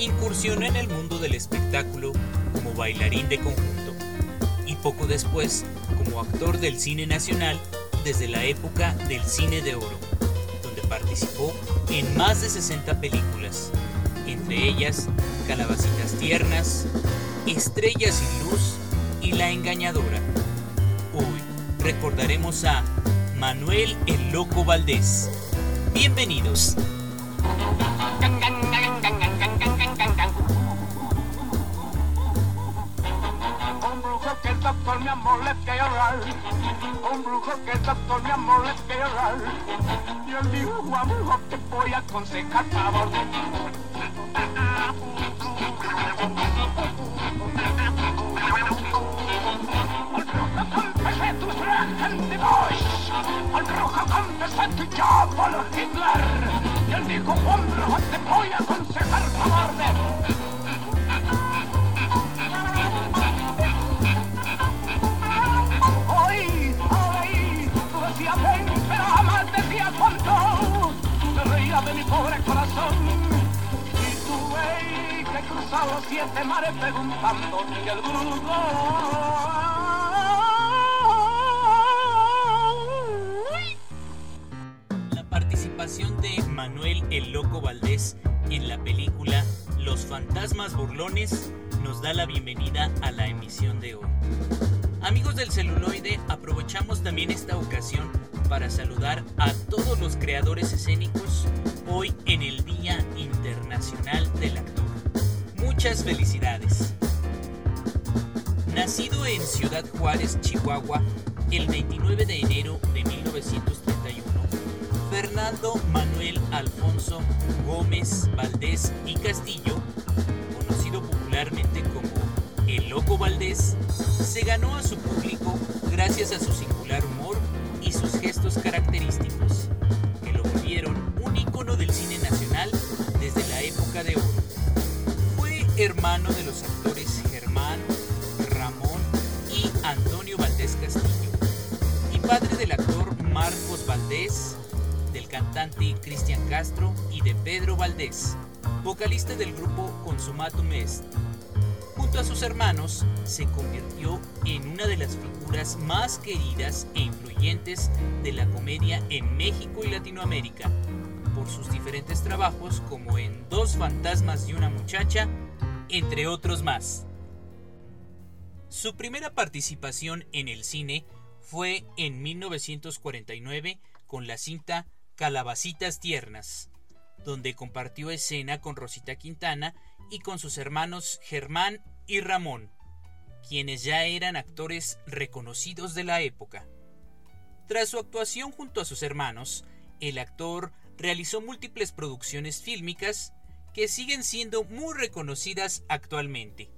Incursionó en el mundo del espectáculo como bailarín de conjunto y poco después como actor del cine nacional desde la época del cine de oro, donde participó en más de 60 películas, entre ellas Calabacitas Tiernas, Estrellas sin Luz y La Engañadora. Hoy recordaremos a Manuel el Loco Valdés. Bienvenidos. Un brujo que el doctor mi amor orar. Y él dijo, amor, te voy a aconsejar favor. Al rojo confesé tu llámalo Hitler. Y él dijo, Juan los siete mares preguntando y el brujo. La participación de Manuel el Loco Valdés en la película Los Fantasmas Burlones nos da la bienvenida a la emisión de hoy. Amigos del celuloide, aprovechamos también esta ocasión para saludar a todos los creadores escénicos hoy en el Día Internacional del Actor. Muchas felicidades. Nacido en Ciudad Juárez, Chihuahua, el 29 de enero de 1931, Fernando Manuel Alfonso Gómez Valdés y Castillo, conocido popularmente como El Loco Valdés, se ganó a su público gracias a su singular humor y sus gestos característicos, que lo volvieron un ícono del cine nacional desde la época de oro. Hermano de los actores Germán, Ramón y Antonio Valdés Castillo, y padre del actor Marcos Valdés, del cantante Cristian Castro y de Pedro Valdés, vocalista del grupo Consumatum Est. Junto a sus hermanos, se convirtió en una de las figuras más queridas e influyentes de la comedia en México y Latinoamérica, por sus diferentes trabajos como en Dos fantasmas y una muchacha, entre otros más. Su primera participación en el cine fue en 1949 con la cinta Calabacitas Tiernas, donde compartió escena con Rosita Quintana y con sus hermanos Germán y Ramón, quienes ya eran actores reconocidos de la época. Tras su actuación junto a sus hermanos, el actor realizó múltiples producciones fílmicas que siguen siendo muy reconocidas actualmente.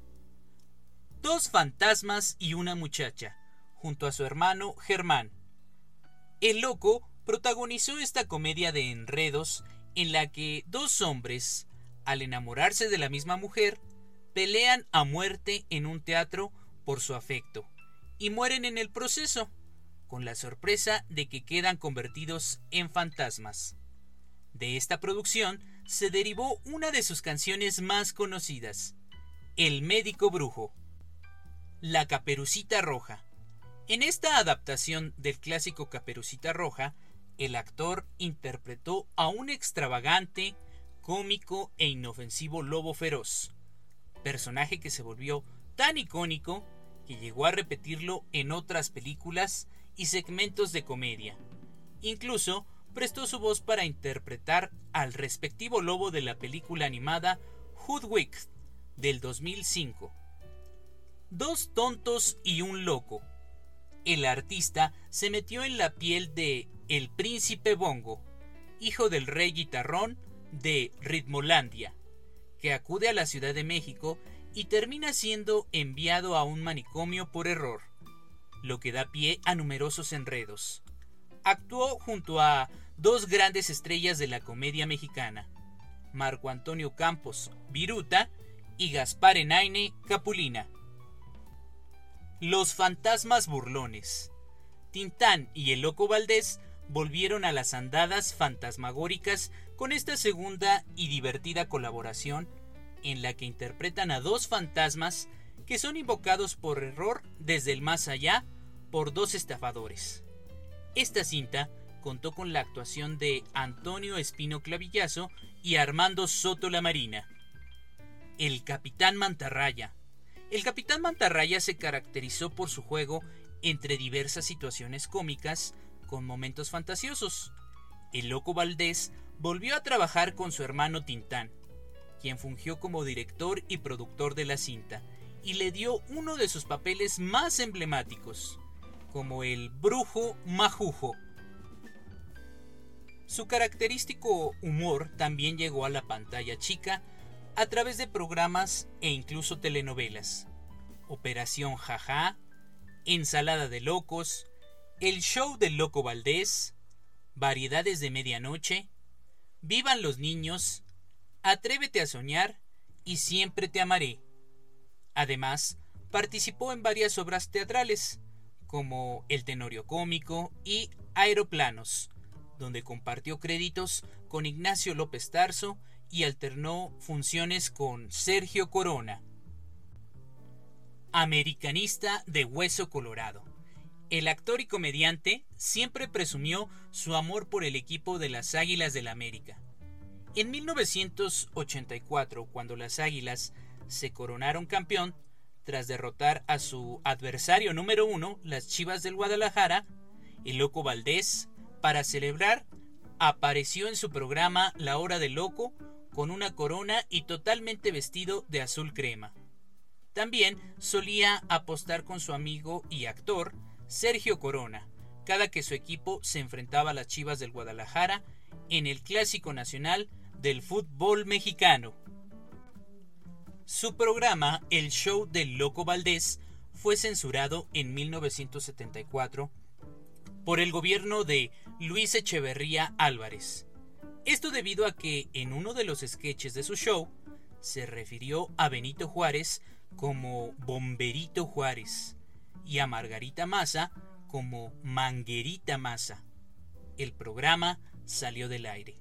Dos fantasmas y una muchacha, junto a su hermano Germán. El loco protagonizó esta comedia de enredos en la que dos hombres, al enamorarse de la misma mujer, pelean a muerte en un teatro por su afecto y mueren en el proceso, con la sorpresa de que quedan convertidos en fantasmas. De esta producción se derivó una de sus canciones más conocidas, El médico brujo. La Caperucita Roja. En esta adaptación del clásico Caperucita Roja, el actor interpretó a un extravagante, cómico e inofensivo lobo feroz, personaje que se volvió tan icónico que llegó a repetirlo en otras películas y segmentos de comedia. Incluso prestó su voz para interpretar al respectivo lobo de la película animada Hoodwinked del 2005. Dos tontos y un loco. El artista se metió en la piel de El Príncipe Bongo, hijo del rey guitarrón de Ritmolandia, que acude a la Ciudad de México y termina siendo enviado a un manicomio por error, lo que da pie a numerosos enredos. Actuó junto a dos grandes estrellas de la comedia mexicana, Marco Antonio Campos, Viruta, y Gaspar Enaine, Capulina. Los fantasmas burlones. Tintán y el Loco Valdés volvieron a las andadas fantasmagóricas con esta segunda y divertida colaboración en la que interpretan a dos fantasmas que son invocados por error desde el más allá por dos estafadores. Esta cinta contó con la actuación de Antonio Espino Clavillazo y Armando Soto La Marina. El Capitán Mantarraya. El Capitán Mantarraya se caracterizó por su juego entre diversas situaciones cómicas con momentos fantasiosos. El Loco Valdés volvió a trabajar con su hermano Tintán, quien fungió como director y productor de la cinta, y le dio uno de sus papeles más emblemáticos, como el Brujo Majujo su característico humor también llegó a la pantalla chica a través de programas e incluso telenovelas. Operación Jaja, Ensalada de Locos, El Show del Loco Valdés, Variedades de Medianoche, Vivan los Niños, Atrévete a Soñar y Siempre Te Amaré. Además, participó en varias obras teatrales, como El Tenorio Cómico y Aeroplanos, donde compartió créditos con Ignacio López Tarso y alternó funciones con Sergio Corona. Americanista de Hueso Colorado. El actor y comediante siempre presumió su amor por el equipo de las Águilas del la América. En 1984, cuando las Águilas se coronaron campeón, tras derrotar a su adversario número uno, las Chivas del Guadalajara, el Loco Valdés, para celebrar, apareció en su programa La Hora del Loco con una corona y totalmente vestido de azul crema. También solía apostar con su amigo y actor Sergio Corona, cada que su equipo se enfrentaba a las Chivas del Guadalajara en el Clásico Nacional del Fútbol Mexicano. Su programa, El Show del Loco Valdés, fue censurado en 1974 por el gobierno de Luis Echeverría Álvarez. Esto debido a que en uno de los sketches de su show se refirió a Benito Juárez como Bomberito Juárez y a Margarita Maza como Manguerita Maza. El programa salió del aire.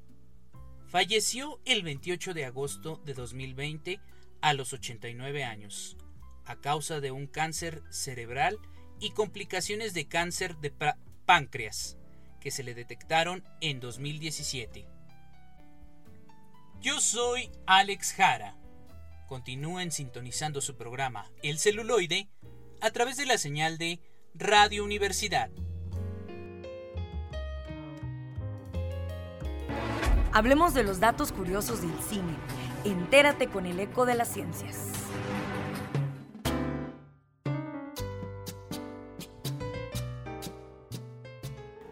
Falleció el 28 de agosto de 2020 a los 89 años, a causa de un cáncer cerebral y complicaciones de cáncer de páncreas, que se le detectaron en 2017. Yo soy Alex Jara. Continúen sintonizando su programa El celuloide a través de la señal de Radio Universidad. Hablemos de los datos curiosos del cine. Entérate con el eco de las ciencias.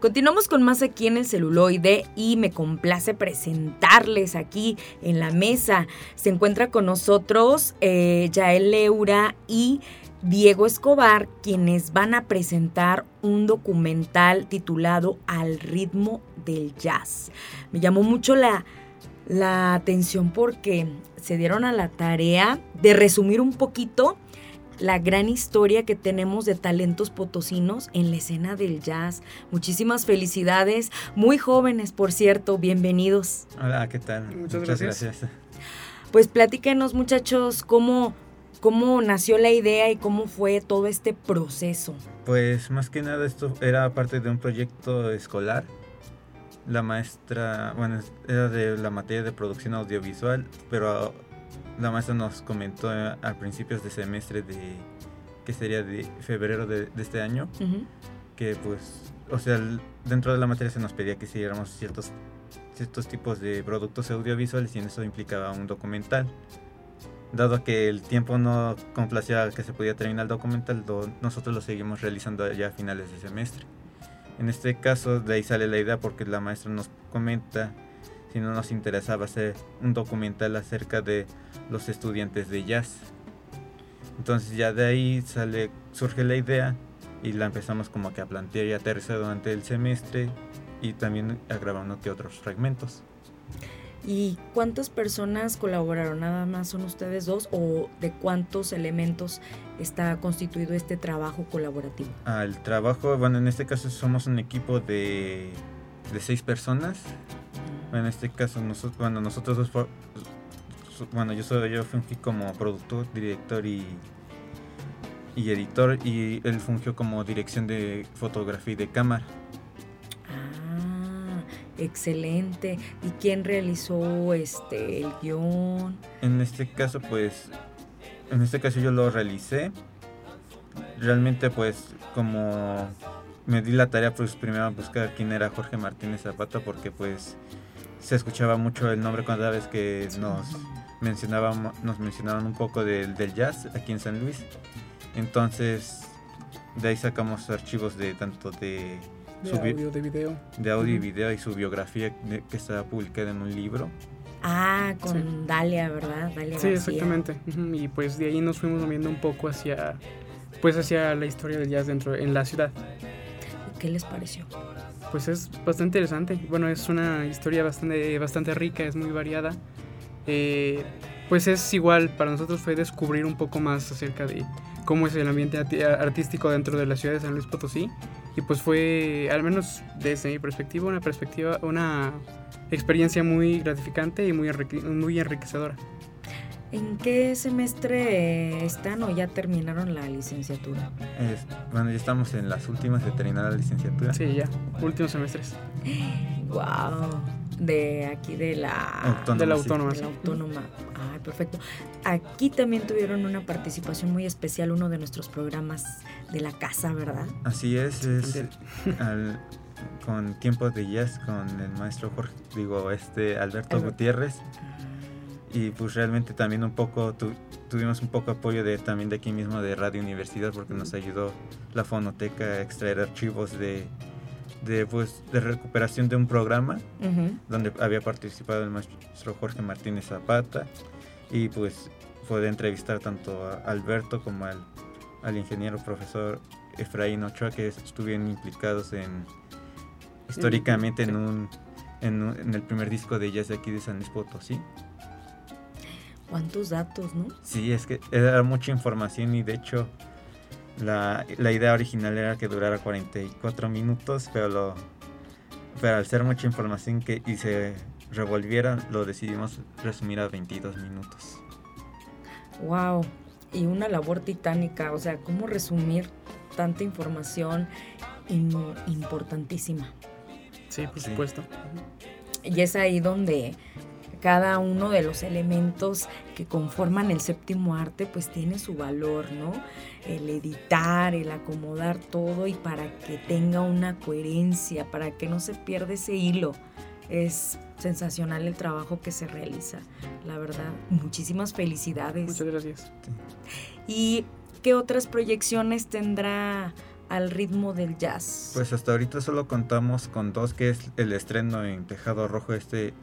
Continuamos con más aquí en el celuloide y me complace presentarles aquí en la mesa. Se encuentra con nosotros eh, Yael Leura y Diego Escobar, quienes van a presentar un documental titulado Al ritmo del jazz. Me llamó mucho la, la atención porque se dieron a la tarea de resumir un poquito la gran historia que tenemos de talentos potosinos en la escena del jazz. Muchísimas felicidades, muy jóvenes, por cierto, bienvenidos. Hola, ¿qué tal? Muchas, gracias. Pues platíquenos, muchachos, cómo, cómo nació la idea y cómo fue todo este proceso. Pues más que nada esto era parte de un proyecto escolar. La maestra, bueno, era de la materia de producción audiovisual, pero la maestra nos comentó a principios de semestre de que sería de febrero de, este año que pues o sea dentro de la materia se nos pedía que siguiéramos ciertos ciertos tipos de productos audiovisuales y en eso implicaba un documental. Dado que el tiempo no complacía que se podía terminar el documental nosotros lo seguimos realizando ya a finales de semestre. En este caso de ahí sale la idea porque la maestra nos comenta si no nos interesaba hacer un documental acerca de los estudiantes de jazz. Entonces ya de ahí sale, surge la idea y la empezamos como que a plantear y aterrizar durante el semestre y también a grabar uno que otros fragmentos. ¿Y cuántas personas colaboraron? ¿Nada más son ustedes dos o de cuántos elementos está constituido este trabajo colaborativo? Ah, el trabajo, bueno, en este caso somos un equipo de, de seis personas. En este caso, nosotros, bueno, nosotros dos bueno, yo soy yo fungí como productor, director y, y editor y él fungió como dirección de fotografía y de cámara. Ah, excelente. ¿Y quién realizó este el guion? En este caso, pues, en este caso yo lo realicé. Realmente, pues, como me di la tarea, pues primero a buscar quién era Jorge Martínez Zapata, porque pues se escuchaba mucho el nombre cada vez que nos mencionábamos, nos mencionaban un poco del, del jazz aquí en San Luis. Entonces, de ahí sacamos archivos de tanto de, de audio, de video. De audio y video y su biografía que está publicada en un libro. Ah, con Dalia, ¿verdad? Dalia sí, exactamente. Y pues de ahí nos fuimos moviendo un poco hacia, pues hacia la historia del jazz dentro, en la ciudad. ¿Qué les pareció? Pues es bastante interesante. Bueno, es una historia bastante, bastante rica, es muy variada. Eh, pues es igual, para nosotros fue descubrir un poco más acerca de cómo es el ambiente artístico dentro de la ciudad de San Luis Potosí. Y pues fue, al menos desde mi perspectiva, una perspectiva, una experiencia muy gratificante y muy, muy enriquecedora. ¿En qué semestre están o ya terminaron la licenciatura? bueno, ya estamos en las últimas de terminar la licenciatura. Sí, ya, últimos semestres. ¡Wow! De aquí de la autónoma. De la autónoma. De la autónoma. Ay, perfecto. Aquí también tuvieron una participación muy especial, uno de nuestros programas de la casa, ¿verdad? Así es, es con Tiempo de Jazz con el maestro Jorge, digo, este Alberto Gutiérrez y pues realmente también un poco tuvimos un poco apoyo de también de aquí mismo de Radio Universidad porque nos ayudó la fonoteca a extraer archivos de de pues de recuperación de un programa donde había participado el maestro Jorge Martínez Zapata y pues fue de entrevistar tanto a Alberto como al, al ingeniero profesor Efraín Ochoa que estuvieron implicados en históricamente en un en, en el primer disco de jazz de aquí de San Luis Potosí cuántos datos, ¿no? Sí, es que era mucha información y de hecho la, idea original era que durara 44 minutos, pero, lo, pero al ser mucha información que, y se revolviera, lo decidimos resumir a 22 minutos. ¡Wow! Y una labor titánica, o sea, ¿cómo resumir tanta información importantísima? Sí, por supuesto. Y es ahí donde cada uno de los elementos que conforman el séptimo arte pues tiene su valor, ¿no? El editar, el acomodar todo y para que tenga una coherencia, para que no se pierda ese hilo. Es sensacional el trabajo que se realiza, la verdad. Muchísimas felicidades. Muchas gracias. ¿Y qué otras proyecciones tendrá al ritmo del jazz? Pues hasta ahorita solo contamos con dos, que es el estreno en Tejado Rojo este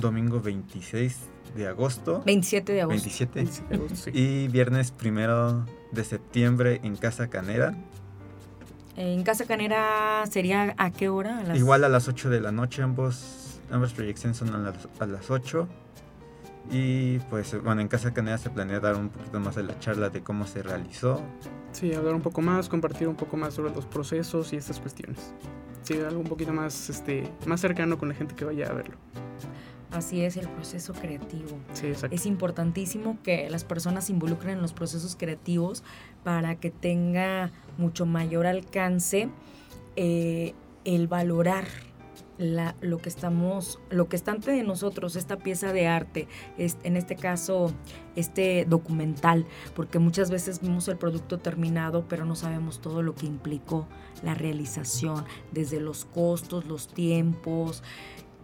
domingo 26 de agosto. 27 de agosto. 27. Me gusta, sí. Y viernes primero de septiembre en Casa Canera. En Casa Canera sería a qué hora? A las- Igual a las 8 de la noche, ambos, ambas proyecciones son a las, a las 8. Y pues bueno, en Casa Canera se planea dar un poquito más de la charla de cómo se realizó. Sí, hablar un poco más, compartir un poco más sobre los procesos y estas cuestiones. Sí, algo un poquito más, este, más cercano con la gente que vaya a verlo. Así es el proceso creativo. Sí, exacto. Es importantísimo que las personas se involucren en los procesos creativos para que tenga mucho mayor alcance eh, el valorar la- lo que estamos, lo que está ante de nosotros, esta pieza de arte, es- en este caso, este documental, porque muchas veces vemos el producto terminado, pero no sabemos todo lo que implicó la realización, desde los costos, los tiempos.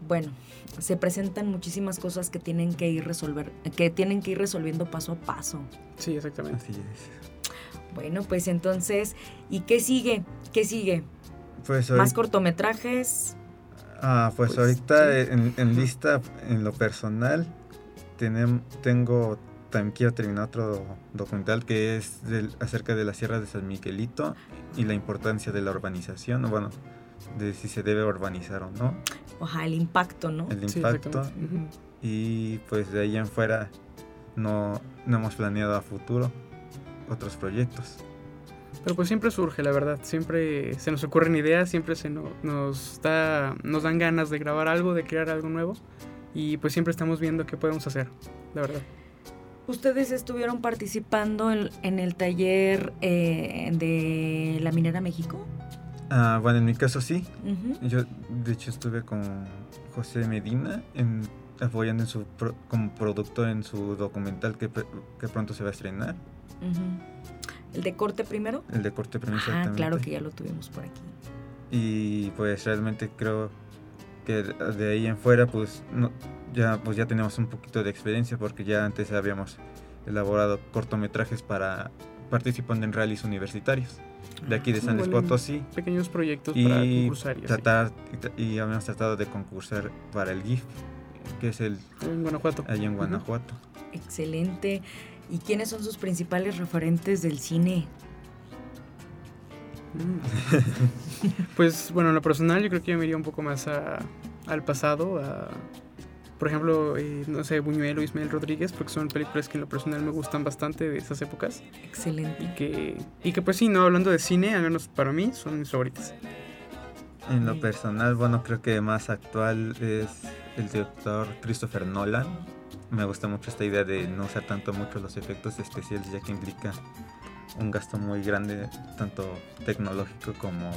Bueno, se presentan muchísimas cosas que tienen que ir resolver, que tienen que ir resolviendo paso a paso. Sí, exactamente. Así es. Bueno, pues entonces, ¿y qué sigue? ¿Qué sigue? Pues Más cortometrajes. ah, pues Pues, ahorita sí. en, en lista, en lo personal, tenem- tengo, también quiero terminar otro documental que es del- acerca de la Sierra de San Miguelito y la importancia de la urbanización, o bueno, de si se debe urbanizar o no, Ojalá, el impacto, ¿no? el Sí, impacto. y pues de ahí en fuera no, no hemos planeado a futuro otros proyectos. Pero pues siempre surge, la verdad. Siempre se nos ocurren ideas, siempre se no- nos, da, nos dan ganas de grabar algo, de crear algo nuevo. Y pues siempre estamos viendo qué podemos hacer, la verdad. Ustedes estuvieron participando en, en el taller eh, de la Minera México. Ah, bueno, en mi caso sí. Yo de hecho estuve con José Medina en, apoyando en su pro- como productor en su documental que, que pronto se va a estrenar. El de corte primero. el de corte premio Ah, claro que ya lo tuvimos por aquí. Y pues realmente creo que de ahí en fuera pues no, ya pues ya tenemos un poquito de experiencia porque ya antes habíamos elaborado cortometrajes para participando en rallies universitarios de aquí de San Luis. Potosí Pequeños proyectos para y concursar y tratar y habíamos tratado de concursar para el GIF que es el En Guanajuato. allá en. Guanajuato. Excelente. ¿Y quiénes son sus principales referentes del cine? Mm. pues bueno, en lo personal yo creo que yo me iría un poco más a- al pasado, a, por ejemplo, eh, no sé, Buñuel o Ismael Rodríguez, porque son películas que en lo personal me gustan bastante de esas épocas. Excelente. Y que, y que pues sí, no hablando de cine, al menos para mí, son mis favoritas. En lo personal, bueno, creo que más actual es el director Christopher Nolan. Me gusta mucho esta idea de no usar tanto mucho los efectos especiales, ya que implica un gasto muy grande, tanto tecnológico como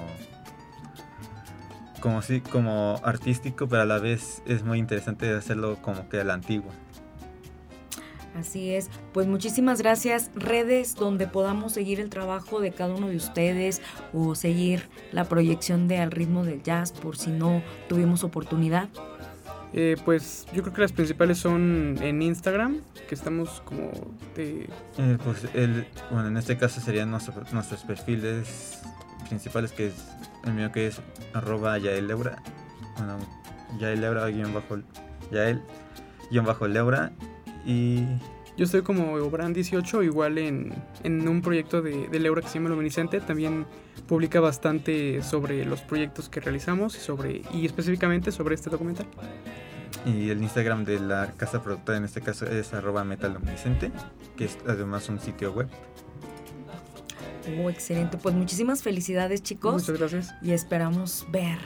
como sí, como artístico, pero a la vez es muy interesante hacerlo como que a la antigua. Así es. Pues muchísimas gracias. Redes donde podamos seguir el trabajo de cada uno de ustedes o seguir la proyección de Al ritmo del jazz por si no tuvimos oportunidad. Eh, pues yo creo que las principales son en Instagram, que estamos como de... Eh, pues el, bueno, en este caso serían nuestro- nuestros perfiles principales, que es el mío que es arroba yaeleura, bueno, yaeleura guion bajo, yael guion bajo leura y Yo estoy como Obran18, igual en, en un proyecto de, de Leura que se llama Luminiscente. También publica bastante sobre los proyectos que realizamos y, sobre, y específicamente sobre este documental. y el Instagram de la casa productora en este caso es arroba metaluminiscente, que es además un sitio web. Oh, excelente. Pues muchísimas felicidades, chicos. Muchas gracias. Y esperamos ver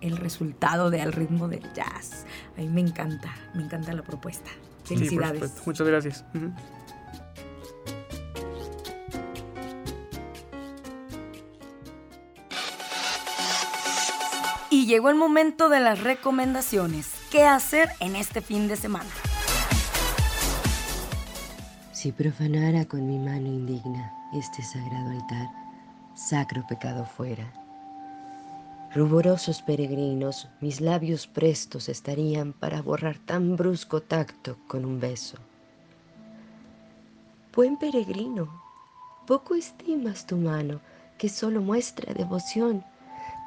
el resultado de Al ritmo del jazz. A mí me encanta, me encanta la propuesta. Felicidades. Muchas gracias. Y llegó el momento de las recomendaciones. ¿Qué hacer en este fin de semana? Si profanara con mi mano indigna este sagrado altar, sacro pecado fuera. Ruborosos peregrinos, mis labios prestos estarían para borrar tan brusco tacto con un beso. Buen peregrino, poco estimas tu mano, que solo muestra devoción,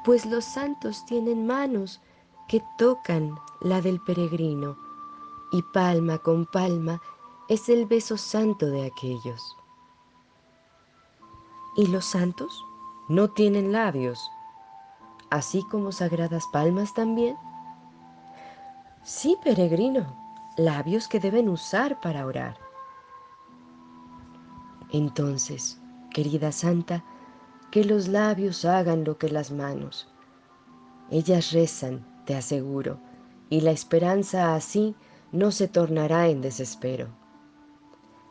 pues los santos tienen manos que tocan la del peregrino, y palma con palma es el beso santo de aquellos. ¿Y los santos? No tienen labios, así como sagradas palmas también. Sí, peregrino, labios que deben usar para orar. Entonces, querida santa, que los labios hagan lo que las manos. Ellas rezan, te aseguro, y la esperanza así no se tornará en desespero.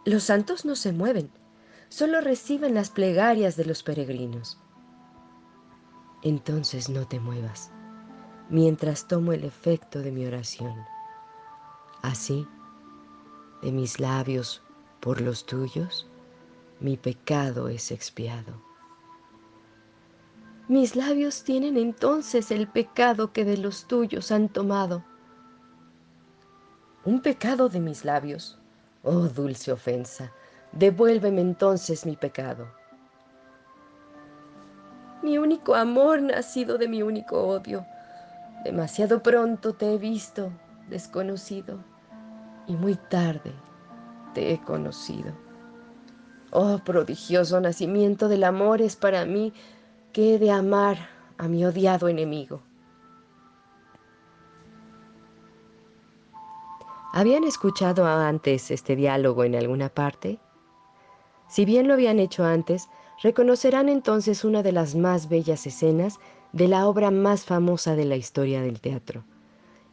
Los santos no se mueven, solo reciben las plegarias de los peregrinos. Entonces no te muevas, mientras tomo el efecto de mi oración. Así, de mis labios por los tuyos, mi pecado es expiado. Mis labios tienen entonces el pecado que de los tuyos han tomado. Un pecado de mis labios. Oh dulce ofensa, devuélveme entonces mi pecado. Mi único amor nacido de mi único odio. Demasiado pronto te he visto, desconocido, y muy tarde te he conocido. Oh, prodigioso nacimiento del amor es para mí que he de amar a mi odiado enemigo. ¿Habían escuchado antes este diálogo en alguna parte? Si bien lo habían hecho antes, reconocerán entonces una de las más bellas escenas de la obra más famosa de la historia del teatro.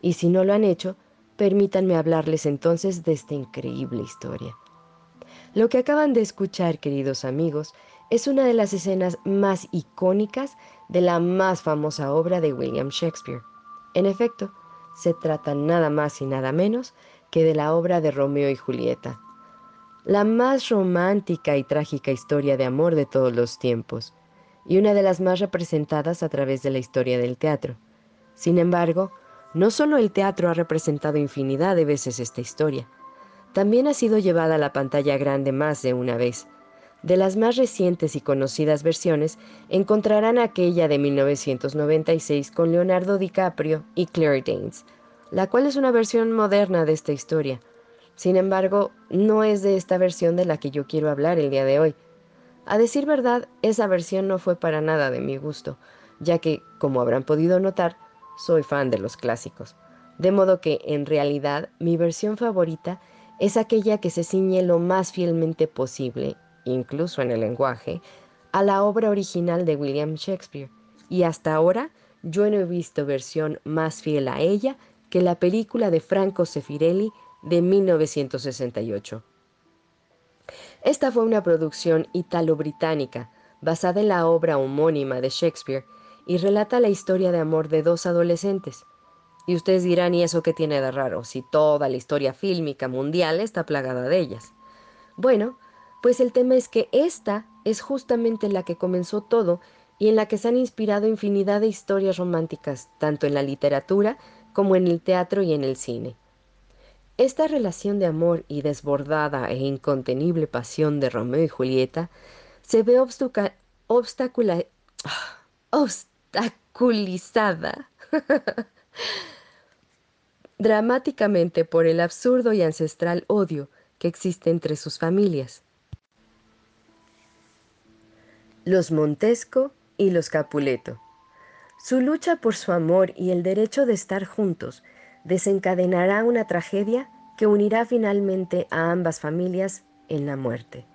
Y si no lo han hecho, permítanme hablarles entonces de esta increíble historia. Lo que acaban de escuchar, queridos amigos, es una de las escenas más icónicas de la más famosa obra de William Shakespeare. En efecto, se trata nada más y nada menos que de la obra de Romeo y Julieta, la más romántica y trágica historia de amor de todos los tiempos, y una de las más representadas a través de la historia del teatro. Sin embargo, no solo el teatro ha representado infinidad de veces esta historia, también ha sido llevada a la pantalla grande más de una vez. De las más recientes y conocidas versiones, encontrarán aquella de 1996 con Leonardo DiCaprio y Claire Danes, la cual es una versión moderna de esta historia. Sin embargo, no es de esta versión de la que yo quiero hablar el día de hoy. A decir verdad, esa versión no fue para nada de mi gusto, ya que, como habrán podido notar, soy fan de los clásicos. De modo que, en realidad, mi versión favorita es aquella que se ciñe lo más fielmente posible, incluso en el lenguaje, a la obra original de William Shakespeare, y hasta ahora yo no he visto versión más fiel a ella que la película de Franco Sefirelli de 1968. Esta fue una producción italo-británica basada en la obra homónima de Shakespeare y relata la historia de amor de dos adolescentes, y ustedes dirán, ¿y eso qué tiene de raro? Si toda la historia fílmica mundial está plagada de ellas. Bueno, pues el tema es que esta es justamente la que comenzó todo y en la que se han inspirado infinidad de historias románticas, tanto en la literatura como en el teatro y en el cine. Esta relación de amor y desbordada e incontenible pasión de Romeo y Julieta se ve obstaculizada dramáticamente por el absurdo y ancestral odio que existe entre sus familias. Los Montesco y los Capuleto. Su lucha por su amor y el derecho de estar juntos desencadenará una tragedia que unirá finalmente a ambas familias en la muerte.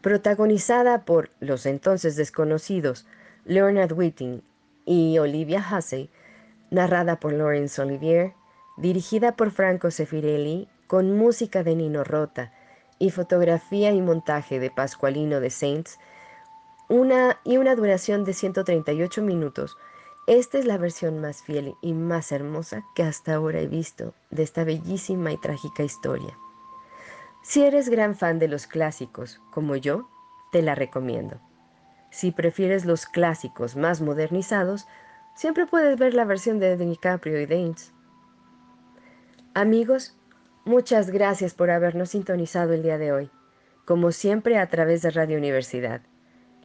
Protagonizada por los entonces desconocidos Leonard Whiting y Olivia Hussey, narrada por Laurence Olivier, dirigida por Franco Sefirelli, con música de Nino Rota y fotografía y montaje de Pascualino de Saints, una, y una duración de 138 minutos. Esta es la versión más fiel y más hermosa que hasta ahora he visto de esta bellísima y trágica historia. Si eres gran fan de los clásicos, como yo, te la recomiendo. Si prefieres los clásicos más modernizados, siempre puedes ver la versión de DiCaprio y Danes. Amigos, muchas gracias por habernos sintonizado el día de hoy, como siempre a través de Radio Universidad.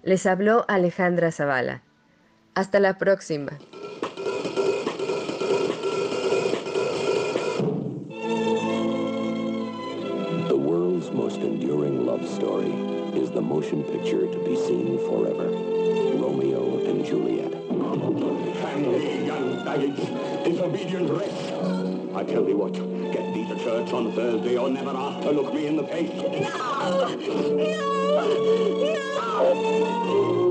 Les habló Alejandra Zavala. Hasta la próxima. The world's most enduring love story is the motion picture to be seen forever. Romeo and Juliet. Thee, young baggage, disobedient wretch. I tell thee what, get thee to church on Thursday or never after look me in the face. No! No! No!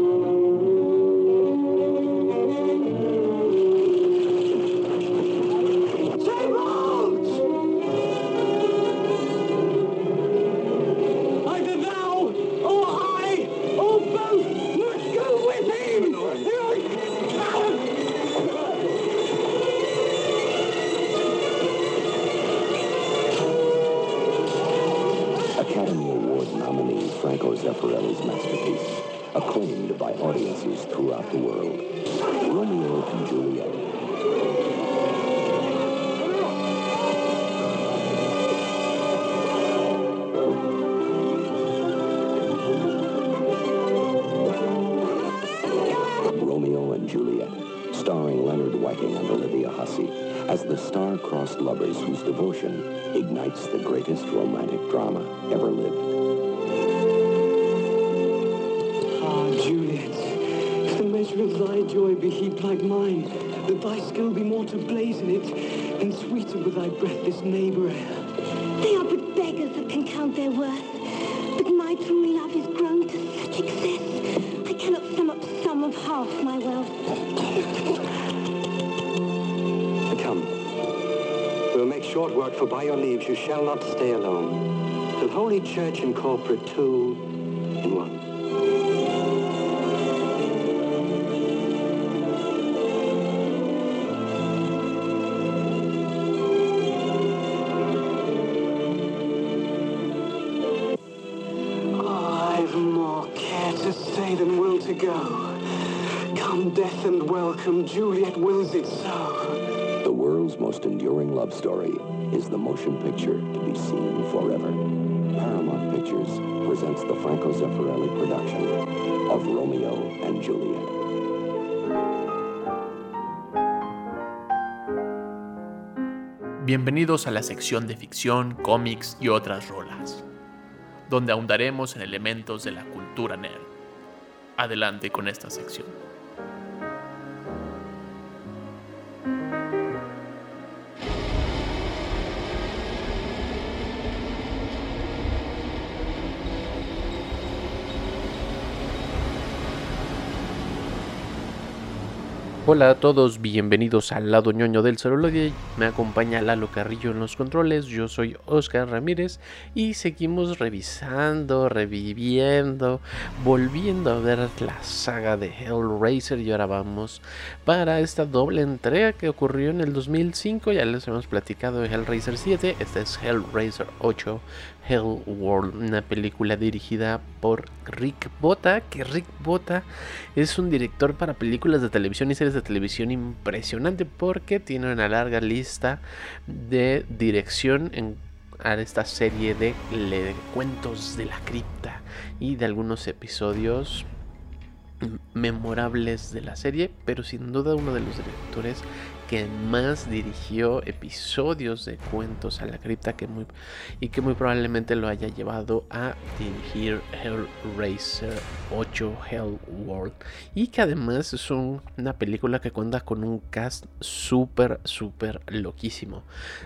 by your leaves, you shall not stay alone, The Holy Church incorporate two in one. Come, death, and welcome. Juliet wills it so. World's most enduring love story is the motion picture to be seen forever. Paramount Pictures presents the Franco Zeffirelli production of Romeo and Juliet. Bienvenidos a la sección de ficción, cómics y otras rolas, donde ahondaremos en elementos de la cultura nerd. Adelante con esta sección. Hola a todos, bienvenidos al lado ñoño del celuloide. Me acompaña Lalo Carrillo en los controles. Yo soy Oscar Ramírez y seguimos revisando, reviviendo, volviendo a ver la saga de Hellraiser. Y ahora vamos para esta doble entrega que ocurrió en el 2005. Ya les hemos platicado de Hellraiser 7. Este es Hellraiser 8 Hell World, una película dirigida por Rick Bota, que Rick Bota es un director para películas de televisión y series de televisión impresionante porque tiene una larga lista de dirección en esta serie de cuentos de la cripta y de algunos episodios memorables de la serie, pero sin duda uno de los directores que más dirigió episodios de cuentos a la cripta que muy, y que muy probablemente lo haya llevado a dirigir Hellraiser 8 Hell World. Y que además es una película que cuenta con un cast súper súper loquísimo.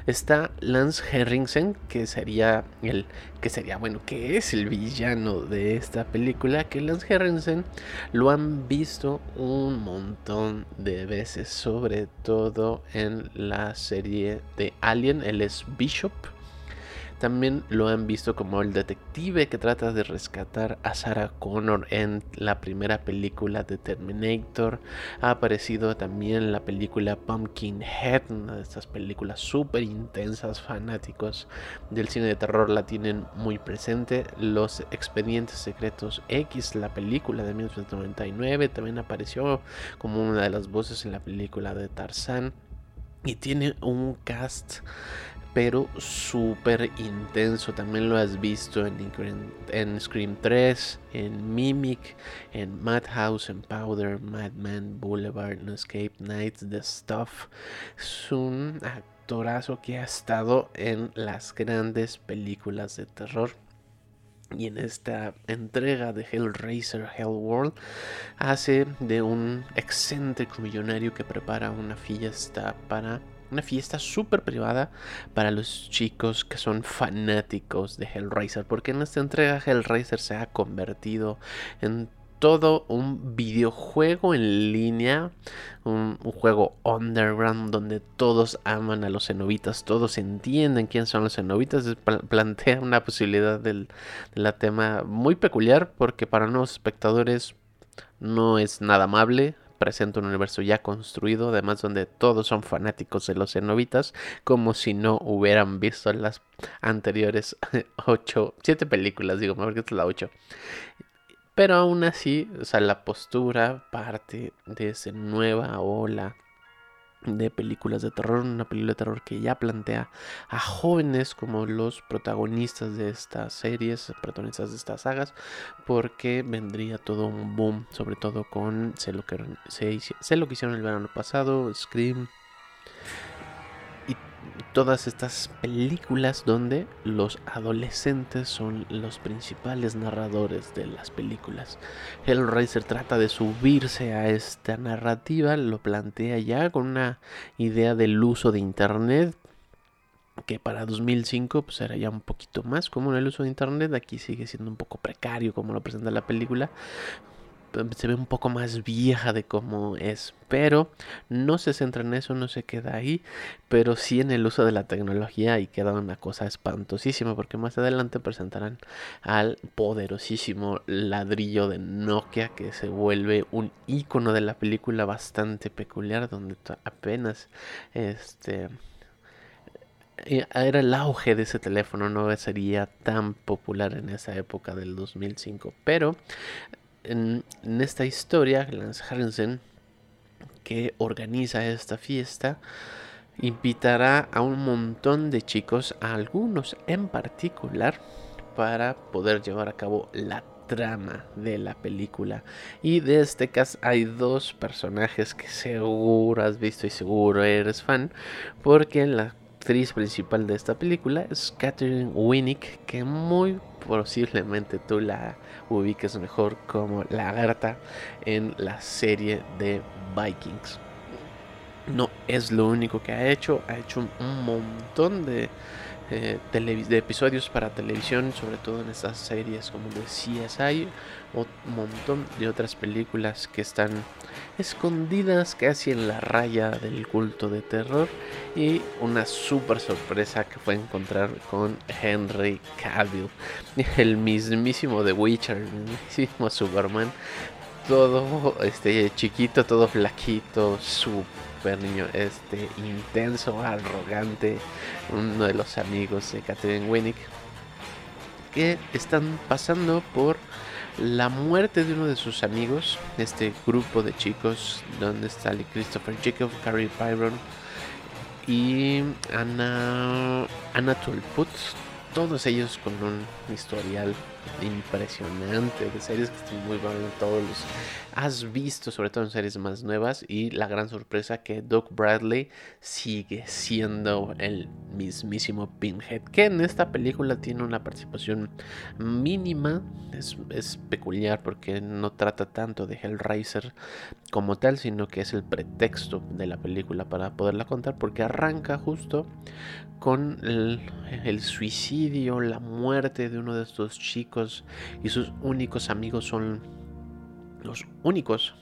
Está Lance Henriksen que sería el que sería bueno que es el villano de esta película que Lance Henriksen lo han visto un montón de veces sobre todo en la serie de Alien, él es Bishop. También lo han visto como el detective que trata de rescatar a Sarah Connor en la primera película de Terminator. Ha aparecido también en la película Pumpkinhead, una de estas películas súper intensas. Fanáticos del cine de terror la tienen muy presente. Los Expedientes Secretos X, la película de 1999, también apareció como una de las voces en la película de Tarzan. Y tiene un cast pero súper intenso. También lo has visto en, Scream 3, en Mimic, en Madhouse, en Powder, Madman, Boulevard, No Escape Nights, The Stuff. Es un actorazo que ha estado en las grandes películas de terror. Y en esta entrega de Hellraiser Hellworld hace de un excéntrico millonario que prepara una fiesta para una fiesta súper privada para los chicos que son fanáticos de Hellraiser. Porque en esta entrega Hellraiser se ha convertido en todo un videojuego en línea, un, juego underground donde todos aman a los cenobitas, todos entienden quién son los cenobitas. plantea una posibilidad del, de la tema muy peculiar porque para nuevos espectadores no es nada amable, presenta un universo ya construido, además donde todos son fanáticos de los cenobitas, como si no hubieran visto las anteriores 8, 7 películas, digo, porque esta es la 8. Pero aún así, o sea, la postura parte de esa nueva ola de películas de terror, una película de terror que ya plantea a jóvenes como los protagonistas de estas series, protagonistas de estas sagas, porque vendría todo un boom, sobre todo con sé lo que, sé lo que hicieron el verano pasado, Scream, todas estas películas donde los adolescentes son los principales narradores de las películas. Hellraiser trata de subirse a esta narrativa, lo plantea ya con una idea del uso de internet que para 2005 pues era ya un poquito más común el uso de internet, aquí sigue siendo un poco precario como lo presenta la película, se ve un poco más vieja de cómo es. Pero no se centra en eso, no se queda ahí. Pero sí en el uso de la tecnología y queda una cosa espantosísima. Porque más adelante presentarán al poderosísimo ladrillo de Nokia que se vuelve un icono de la película bastante peculiar. Donde apenas este era el auge de ese teléfono, no sería tan popular en esa época del 2005. Pero en, esta historia, Lance Harrison, que organiza esta fiesta, invitará a un montón de chicos, a algunos en particular, para poder llevar a cabo la trama de la película. Y de este caso hay dos personajes que seguro has visto y seguro eres fan, porque la actriz principal de esta película es Catherine Winnick, que muy posiblemente tú la ubiques mejor como Lagarta en la serie de Vikings. No es lo único que ha hecho, ha hecho un montón de eh, de episodios para televisión, sobre todo en estas series como de CSI o un montón de otras películas que están escondidas casi en la raya del culto de terror. Y una super sorpresa que fue encontrar con Henry Cavill, el mismísimo The Witcher, el mismísimo Superman, todo este chiquito, todo flaquito, super niño este intenso, arrogante, uno de los amigos de Catherine Winnick, que están pasando por la muerte de uno de sus amigos, este grupo de chicos, donde está Christopher Jacob, Carrie Byron y Anna, Anna Tulputz, todos ellos con un historial impresionante de series que están muy buenas todos los has visto sobre todo en series más nuevas y la gran sorpresa que Doug Bradley sigue siendo el mismísimo Pinhead que en esta película tiene una participación mínima. Es, es peculiar porque no trata tanto de Hellraiser como tal sino que es el pretexto de la película para poderla contar porque arranca justo con el, el suicidio la muerte de uno de estos chicos y sus únicos amigos son los únicos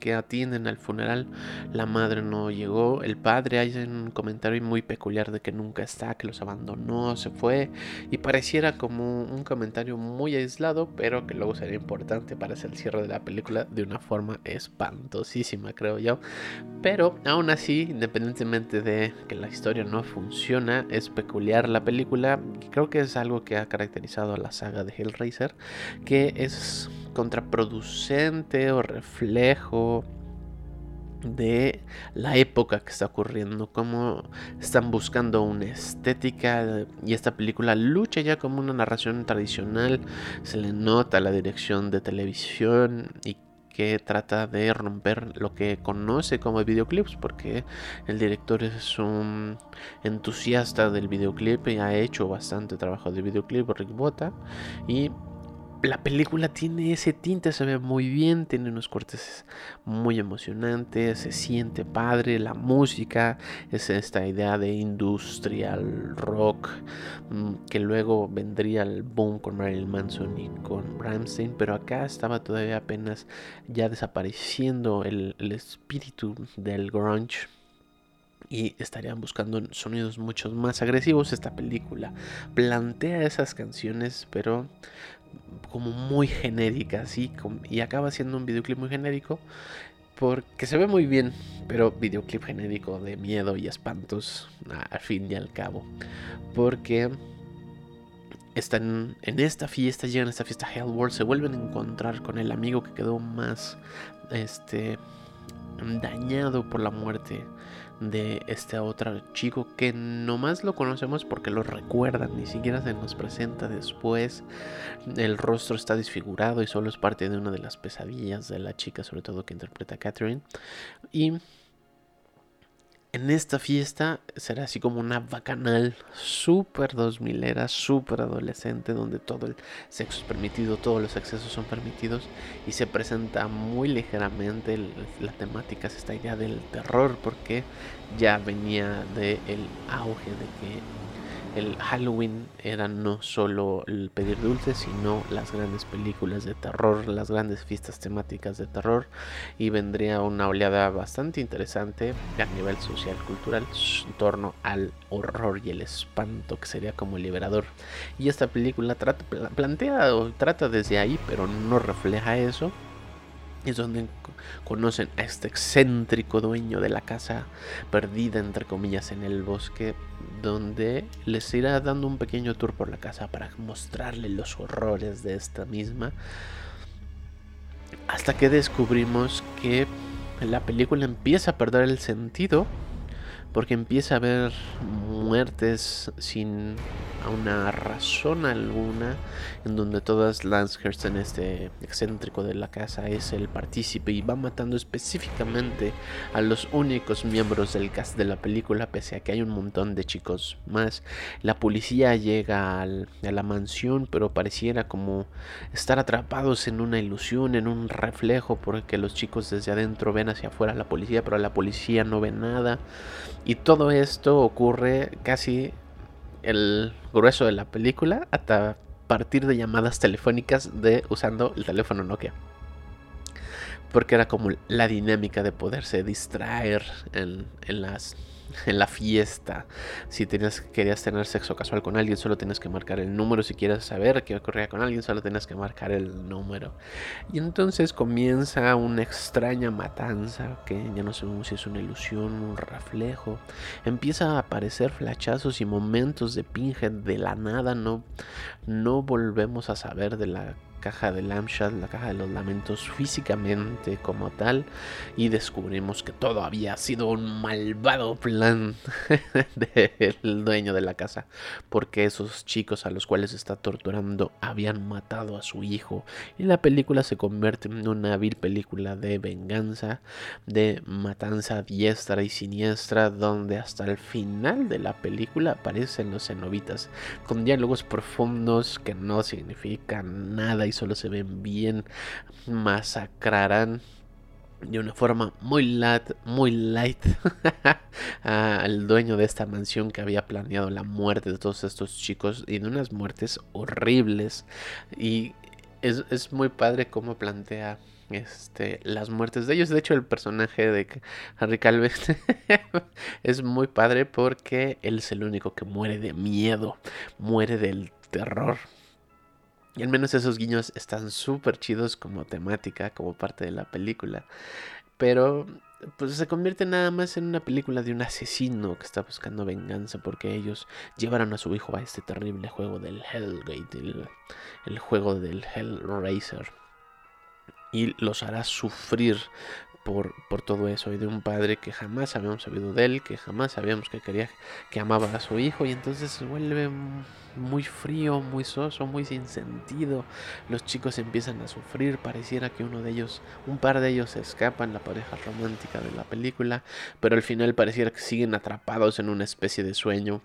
que atienden al funeral. La madre no llegó, el padre hay un comentario muy peculiar de que nunca está, que los abandonó, se fue y pareciera como un comentario muy aislado, pero que luego sería importante para hacer el cierre de la película de una forma espantosísima, creo yo. Pero aún así, independientemente de que la historia no funciona, es peculiar la película, creo que es algo que ha caracterizado a la saga de Hellraiser, que es contraproducente o reflejo de la época que está ocurriendo, cómo están buscando una estética y esta película lucha ya como una narración tradicional, se le nota la dirección de televisión y que trata de romper lo que conoce como videoclips porque el director es un entusiasta del videoclip y ha hecho bastante trabajo de videoclip Rick Bota y la película tiene ese tinte, se ve muy bien, tiene unos cortes muy emocionantes, se siente padre, la música es esta idea de industrial rock mm, que luego vendría el boom con Marilyn Manson y con Ramstein, pero acá estaba todavía apenas ya desapareciendo el, el espíritu del grunge y estarían buscando sonidos mucho más agresivos. Esta película plantea esas canciones, pero como muy genérica, así, y acaba siendo un videoclip muy genérico porque se ve muy bien, pero videoclip genérico de miedo y espantos al fin y al cabo, porque están en esta fiesta, llegan a esta fiesta Hellworld, se vuelven a encontrar con el amigo que quedó más este dañado por la muerte de este otro chico que nomás lo conocemos porque lo recuerdan, ni siquiera se nos presenta después. El rostro está desfigurado y solo es parte de una de las pesadillas de la chica, sobre todo que interpreta a Catherine. Y en esta fiesta será así como una bacanal super dos milera, super adolescente, donde todo el sexo es permitido, todos los excesos son permitidos y se presenta muy ligeramente la temática, es esta idea del terror, porque ya venía del el auge de que el Halloween era no solo el pedir dulces, sino las grandes películas de terror, las grandes fiestas temáticas de terror y vendría una oleada bastante interesante a nivel social cultural en torno al horror y el espanto que sería como liberador. Y esta película trata, plantea o trata desde ahí, pero no refleja eso es donde conocen a este excéntrico dueño de la casa perdida entre comillas en el bosque donde les irá dando un pequeño tour por la casa para mostrarle los horrores de esta misma hasta que descubrimos que la película empieza a perder el sentido porque empieza a haber muertes sin una razón alguna, en donde todas Lancehurst en este excéntrico de la casa es el partícipe y va matando específicamente a los únicos miembros del cast de la película, pese a que hay un montón de chicos más. La policía llega a la mansión, pero pareciera como estar atrapados en una ilusión, en un reflejo, porque los chicos desde adentro ven hacia afuera a la policía, pero la policía no ve nada. Y todo esto ocurre casi el grueso de la película hasta partir de llamadas telefónicas de usando el teléfono Nokia. Porque era como la dinámica de poderse distraer en, en las en la fiesta. Si tenías, querías tener sexo casual con alguien, solo tienes que marcar el número. Si quieres saber qué ocurría con alguien, solo tienes que marcar el número. Y entonces comienza una extraña matanza que ya no sabemos si es una ilusión, un reflejo. Empieza a aparecer flachazos y momentos de Pinhead de la nada. No, no volvemos a saber de la caja de Lamshad, la caja de los lamentos físicamente como tal y descubrimos que todo había sido un malvado plan del dueño de la casa porque esos chicos a los cuales está torturando habían matado a su hijo y la película se convierte en una vil película de venganza, de matanza diestra y siniestra donde hasta el final de la película aparecen los cenobitas con diálogos profundos que no significan nada solo se ven bien, masacrarán de una forma muy light, muy light al dueño de esta mansión que había planeado la muerte de todos estos chicos y de unas muertes horribles y es, es muy padre cómo plantea este, las muertes de ellos. De hecho, el personaje de Harry Calvin es muy padre porque él es el único que muere de miedo, muere del terror. Y al menos esos guiños están súper chidos como temática, como parte de la película. Pero pues se convierte nada más en una película de un asesino que está buscando venganza porque ellos llevaron a su hijo a este terrible juego del Hellgate, el, el juego del Hellraiser. Y los hará sufrir por, todo eso y de un padre que jamás habíamos sabido de él, que jamás sabíamos que quería, que amaba a su hijo y entonces se vuelve muy frío, muy soso, muy sin sentido. Los chicos empiezan a sufrir, pareciera que uno de ellos, un par de ellos escapan, la pareja romántica de la película, pero al final pareciera que siguen atrapados en una especie de sueño,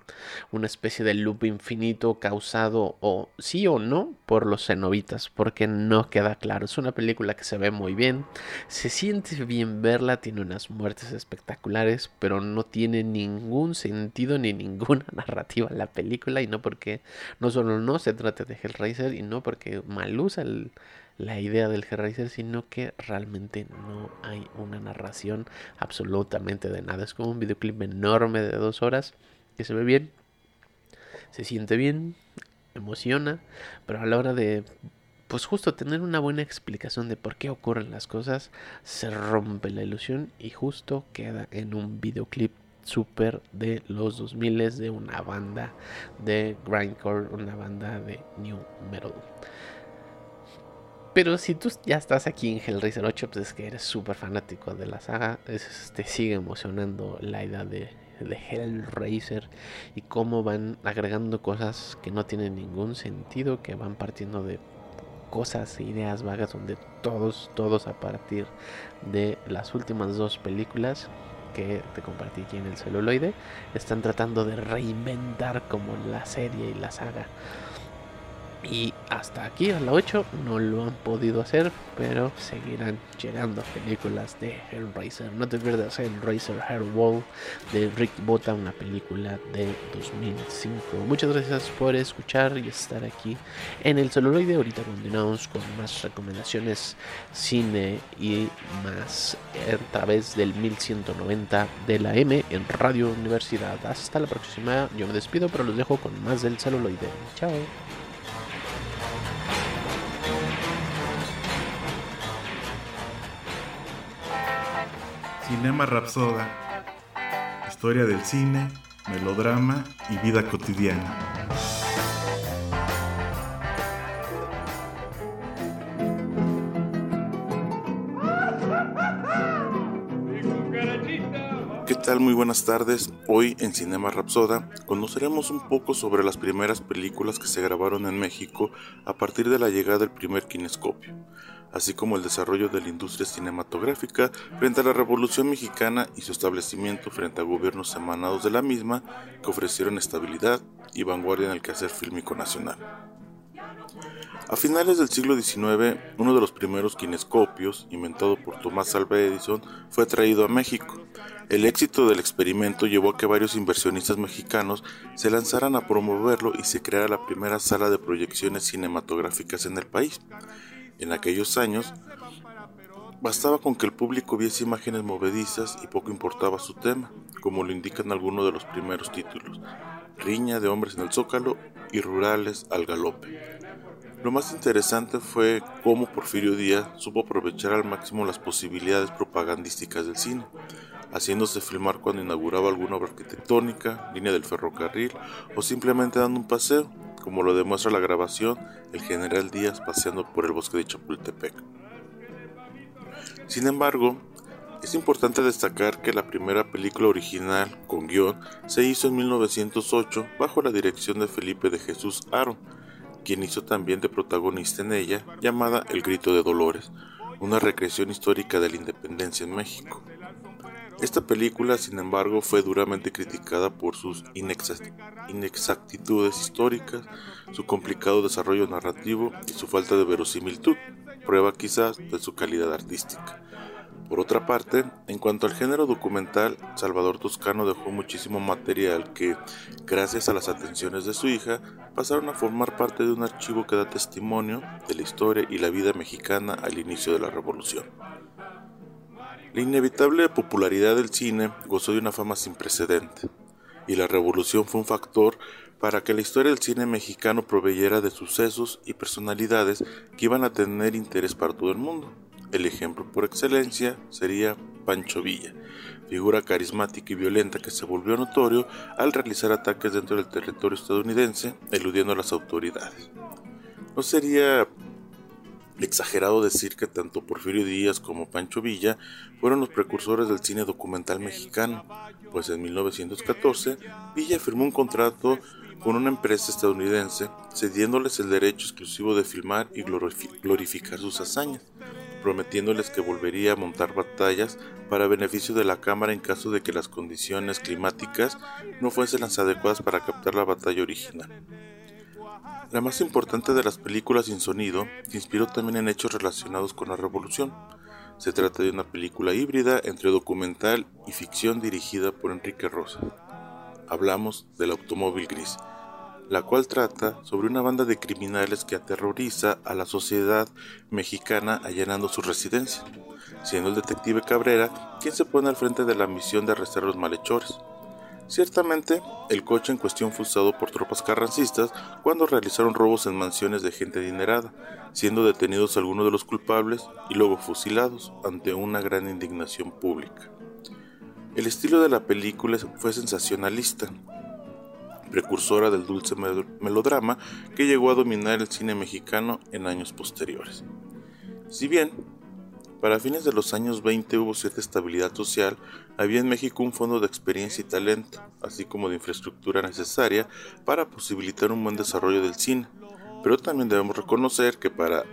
una especie de loop infinito causado o sí o no por los cenobitas, porque no queda claro. Es una película que se ve muy bien, se siente bien verla, tiene unas muertes espectaculares, pero no tiene ningún sentido ni ninguna narrativa la película y no porque no solo no se trate de Hellraiser y no porque mal usa la idea del Hellraiser, sino que realmente no hay una narración absolutamente de nada. Es como un videoclip enorme de dos horas que se ve bien, se siente bien, emociona, pero a la hora de pues justo tener una buena explicación de por qué ocurren las cosas, se rompe la ilusión y justo queda en un videoclip super de los 2000 de una banda de grindcore, una banda de new metal. Pero si tú ya estás aquí en Hellraiser 8, pues es que eres súper fanático de la saga, te sigue emocionando la idea de, de Hellraiser y cómo van agregando cosas que no tienen ningún sentido, que van partiendo de cosas ideas vagas donde todos, todos a partir de las últimas dos películas que te compartí aquí en el celuloide, están tratando de reinventar como la serie y la saga. Y hasta aquí, a la 8, no lo han podido hacer, pero seguirán llegando películas de Hellraiser. No te pierdas Hellraiser Wall de Rick Bota, una película de 2005. Muchas gracias por escuchar y estar aquí en el celuloide. Ahorita continuamos con más recomendaciones, cine y más a través del 1190 de la M en Radio Universidad. Hasta la próxima. Yo me despido, pero los dejo con más del celuloide. Chao. Cinema Rapsoda. Historia del cine, melodrama y vida cotidiana. ¿Qué tal? Muy buenas tardes. Hoy en Cinema Rapsoda conoceremos un poco sobre las primeras películas que se grabaron en México a partir de la llegada del primer kinescopio así como el desarrollo de la industria cinematográfica frente a la Revolución Mexicana y su establecimiento frente a gobiernos emanados de la misma que ofrecieron estabilidad y vanguardia en el quehacer fílmico nacional. A finales del siglo XIX, uno de los primeros kinescopios, inventado por Tomás Alva Edison, fue traído a México. El éxito del experimento llevó a que varios inversionistas mexicanos se lanzaran a promoverlo y se creara la primera sala de proyecciones cinematográficas en el país. En aquellos años, bastaba con que el público viese imágenes movedizas y poco importaba su tema, como lo indican algunos de los primeros títulos, Riña de hombres en el zócalo y Rurales al galope. Lo más interesante fue cómo Porfirio Díaz supo aprovechar al máximo las posibilidades propagandísticas del cine, haciéndose filmar cuando inauguraba alguna obra arquitectónica, línea del ferrocarril o simplemente dando un paseo, como lo demuestra la grabación El general Díaz paseando por el bosque de Chapultepec. Sin embargo, es importante destacar que la primera película original con guion se hizo en 1908 bajo la dirección de Felipe de Jesús Aro, quien hizo también de protagonista en ella, llamada El Grito de Dolores, una recreación histórica de la independencia en México. Esta película, sin embargo, fue duramente criticada por sus inexactitudes históricas, su complicado desarrollo narrativo y su falta de verosimilitud, prueba quizás de su calidad artística. Por otra parte, en cuanto al género documental, Salvador Toscano dejó muchísimo material que, gracias a las atenciones de su hija, pasaron a formar parte de un archivo que da testimonio de la historia y la vida mexicana al inicio de la Revolución. La inevitable popularidad del cine gozó de una fama sin precedente, y la revolución fue un factor para que la historia del cine mexicano proveyera de sucesos y personalidades que iban a tener interés para todo el mundo. El ejemplo por excelencia sería Pancho Villa, figura carismática y violenta que se volvió notorio al realizar ataques dentro del territorio estadounidense, eludiendo a las autoridades. No sería exagerado decir que tanto Porfirio Díaz como Pancho Villa fueron los precursores del cine documental mexicano, pues en 1914 Villa firmó un contrato con una empresa estadounidense cediéndoles el derecho exclusivo de filmar y glorificar sus hazañas, prometiéndoles que volvería a montar batallas para beneficio de la Cámara en caso de que las condiciones climáticas no fuesen las adecuadas para captar la batalla original. La más importante de las películas sin sonido se inspiró también en hechos relacionados con la revolución. Se trata de una película híbrida entre documental y ficción dirigida por Enrique Rosa. Hablamos del automóvil gris, la cual trata sobre una banda de criminales que aterroriza a la sociedad mexicana allanando su residencia, siendo el detective Cabrera quien se pone al frente de la misión de arrestar a los malhechores. Ciertamente, el coche en cuestión fue usado por tropas carrancistas cuando realizaron robos en mansiones de gente adinerada, siendo detenidos algunos de los culpables y luego fusilados ante una gran indignación pública. El estilo de la película fue sensacionalista, precursora del dulce melodrama que llegó a dominar el cine mexicano en años posteriores. Si bien para fines de los años 20 hubo cierta estabilidad social, había en México un fondo de experiencia y talento, así como de infraestructura necesaria para posibilitar un buen desarrollo del cine. Pero también debemos reconocer que para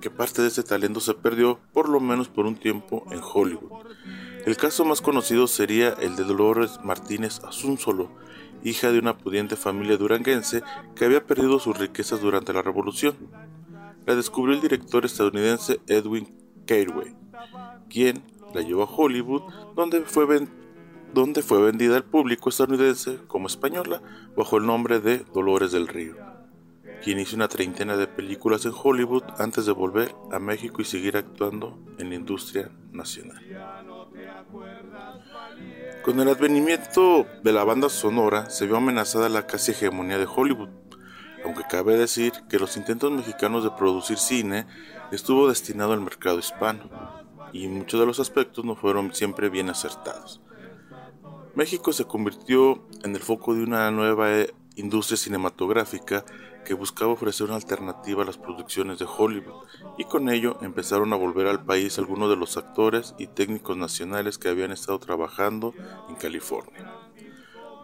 que parte de ese talento se perdió, por lo menos por un tiempo, en Hollywood. El caso más conocido sería el de Dolores Martínez Asunzolo, hija de una pudiente familia duranguense que había perdido sus riquezas durante la Revolución. La descubrió el director estadounidense Edwin Careway, quien la llevó a Hollywood, donde fue, donde fue vendida al público estadounidense como española bajo el nombre de Dolores del Río, quien hizo una treintena de películas en Hollywood antes de volver a México y seguir actuando en la industria nacional. Con el advenimiento de la banda sonora se vio amenazada la casi hegemonía de Hollywood, aunque cabe decir que los intentos mexicanos de producir cine estuvo destinado al mercado hispano, y muchos de los aspectos no fueron siempre bien acertados. México se convirtió en el foco de una nueva eh, industria cinematográfica que buscaba ofrecer una alternativa a las producciones de Hollywood, y con ello empezaron a volver al país algunos de los actores y técnicos nacionales que habían estado trabajando en California.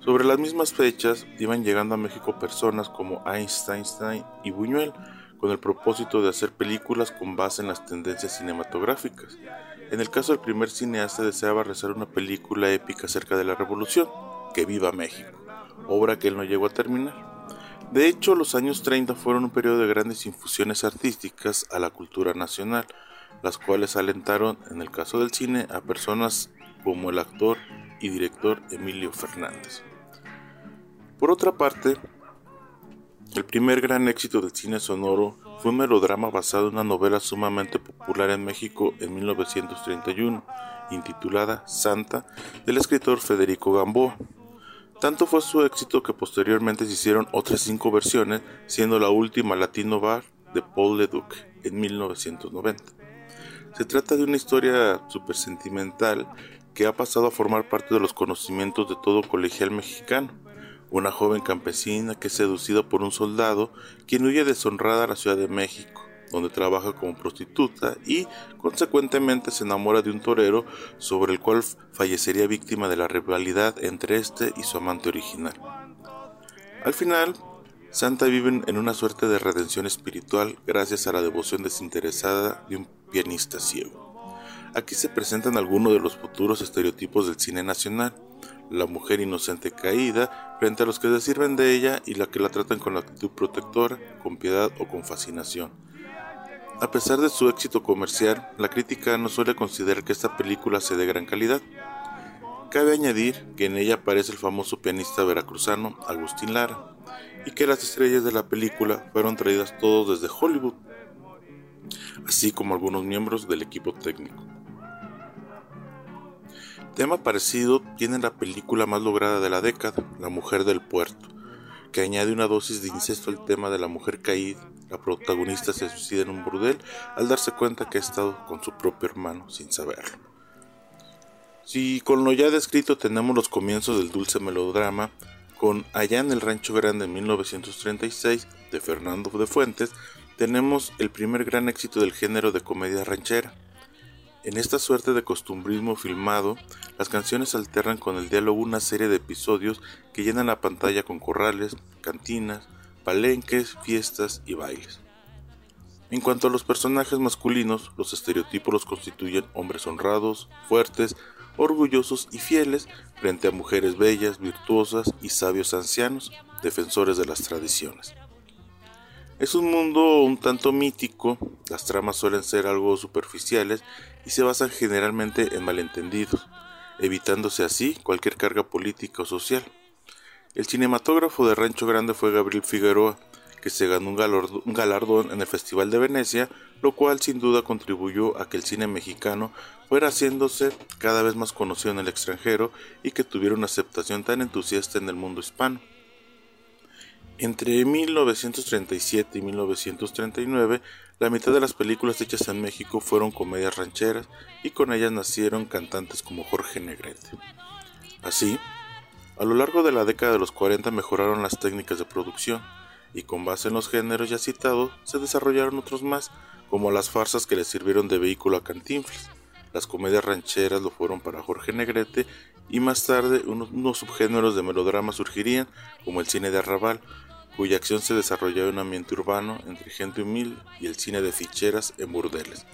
Sobre las mismas fechas iban llegando a México personas como Einstein y Buñuel, con el propósito de hacer películas con base en las tendencias cinematográficas. En el caso del primer cineasta deseaba realizar una película épica acerca de la revolución, Que viva México, obra que él no llegó a terminar. De hecho, los años 30 fueron un periodo de grandes infusiones artísticas a la cultura nacional, las cuales alentaron, en el caso del cine, a personas como el actor y director Emilio Fernández. Por otra parte, el primer gran éxito del cine sonoro fue un melodrama basado en una novela sumamente popular en México en 1931, intitulada Santa, del escritor Federico Gamboa. Tanto fue su éxito que posteriormente se hicieron otras cinco versiones, siendo la última Latino Bar de Paul Leduc en 1990. Se trata de una historia súper sentimental que ha pasado a formar parte de los conocimientos de todo colegial mexicano una joven campesina que es seducida por un soldado quien huye deshonrada a la Ciudad de México, donde trabaja como prostituta y consecuentemente se enamora de un torero sobre el cual fallecería víctima de la rivalidad entre este y su amante original. Al final, Santa vive en una suerte de redención espiritual gracias a la devoción desinteresada de un pianista ciego. Aquí se presentan algunos de los futuros estereotipos del cine nacional, la mujer inocente caída frente a los que se sirven de ella y la que la tratan con actitud protectora, con piedad o con fascinación. A pesar de su éxito comercial, la crítica no suele considerar que esta película sea de gran calidad. Cabe añadir que en ella aparece el famoso pianista veracruzano Agustín Lara y que las estrellas de la película fueron traídas todos desde Hollywood, así como algunos miembros del equipo técnico. Tema parecido tiene la película más lograda de la década, La Mujer del Puerto, que añade una dosis de incesto al tema de la mujer caída. La protagonista se suicida en un burdel al darse cuenta que ha estado con su propio hermano sin saberlo. Si con lo ya descrito tenemos los comienzos del dulce melodrama, con Allá en el Rancho Grande en 1936 de Fernando de Fuentes, tenemos el primer gran éxito del género de comedia ranchera. En esta suerte de costumbrismo filmado, las canciones alternan con el diálogo una serie de episodios que llenan la pantalla con corrales, cantinas, palenques, fiestas y bailes. En cuanto a los personajes masculinos, los estereotipos los constituyen hombres honrados, fuertes, orgullosos y fieles frente a mujeres bellas, virtuosas y sabios ancianos, defensores de las tradiciones. Es un mundo un tanto mítico, las tramas suelen ser algo superficiales y se basan generalmente en malentendidos, evitándose así cualquier carga política o social. El cinematógrafo de Rancho Grande fue Gabriel Figueroa, que se ganó un galardón en el Festival de Venecia, lo cual sin duda contribuyó a que el cine mexicano fuera haciéndose cada vez más conocido en el extranjero y que tuviera una aceptación tan entusiasta en el mundo hispano. Entre 1937 y 1939, la mitad de las películas hechas en México fueron comedias rancheras y con ellas nacieron cantantes como Jorge Negrete. Así, a lo largo de la década de los 40 mejoraron las técnicas de producción, y con base en los géneros ya citados se desarrollaron otros más, como las farsas que le sirvieron de vehículo a Cantinflas. Las comedias rancheras lo fueron para Jorge Negrete y más tarde unos, subgéneros de melodrama surgirían, como el cine de arrabal, cuya acción se desarrollaba en un ambiente urbano entre gente humilde y el cine de ficheras en burdeles.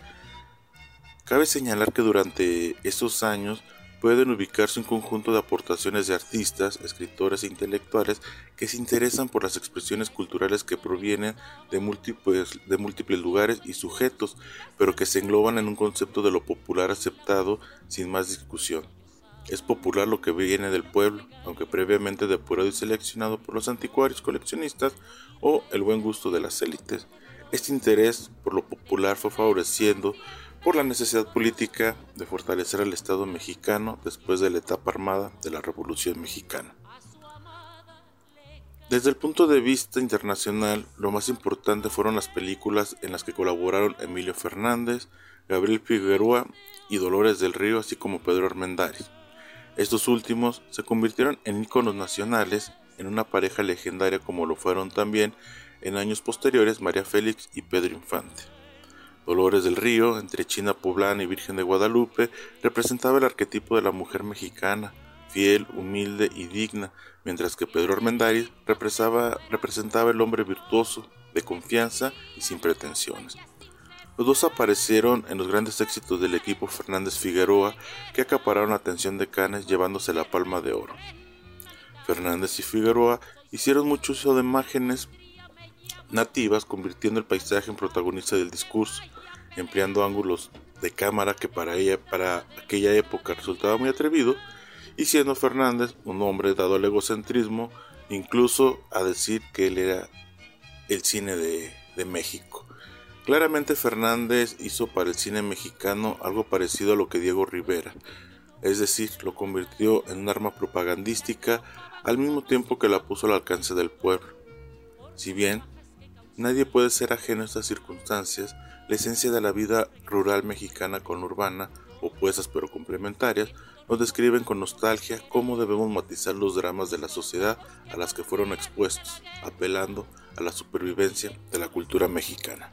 Cabe señalar que durante esos años pueden ubicarse un conjunto de aportaciones de artistas, escritores e intelectuales que se interesan por las expresiones culturales que provienen de múltiples, de múltiples lugares y sujetos, pero que se engloban en un concepto de lo popular aceptado sin más discusión. Es popular lo que viene del pueblo, aunque previamente depurado y seleccionado por los anticuarios coleccionistas o el buen gusto de las élites. Este interés por lo popular fue favoreciendo por la necesidad política de fortalecer al Estado mexicano después de la etapa armada de la Revolución Mexicana. Desde el punto de vista internacional, lo más importante fueron las películas en las que colaboraron Emilio Fernández, Gabriel Figueroa y Dolores del Río, así como Pedro Armendáriz. Estos últimos se convirtieron en íconos nacionales en una pareja legendaria como lo fueron también en años posteriores María Félix y Pedro Infante. Dolores del Río, entre China poblana y Virgen de Guadalupe, representaba el arquetipo de la mujer mexicana, fiel, humilde y digna, mientras que Pedro Armendáriz representaba, representaba el hombre virtuoso, de confianza y sin pretensiones. Los dos aparecieron en los grandes éxitos del equipo Fernández Figueroa, que acapararon la atención de Cannes llevándose la palma de oro. Fernández y Figueroa hicieron mucho uso de imágenes nativas, convirtiendo el paisaje en protagonista del discurso, empleando ángulos de cámara que para, ella, para aquella época resultaba muy atrevido, y siendo Fernández un hombre dado al egocentrismo, incluso a decir que él era el cine de, de México. Claramente Fernández hizo para el cine mexicano algo parecido a lo que Diego Rivera, es decir, lo convirtió en un arma propagandística al mismo tiempo que la puso al alcance del pueblo. Si bien Nadie puede ser ajeno a estas circunstancias. La esencia de la vida rural mexicana con urbana, opuestas pero complementarias, nos describen con nostalgia cómo debemos matizar los dramas de la sociedad a las que fueron expuestos, apelando a la supervivencia de la cultura mexicana.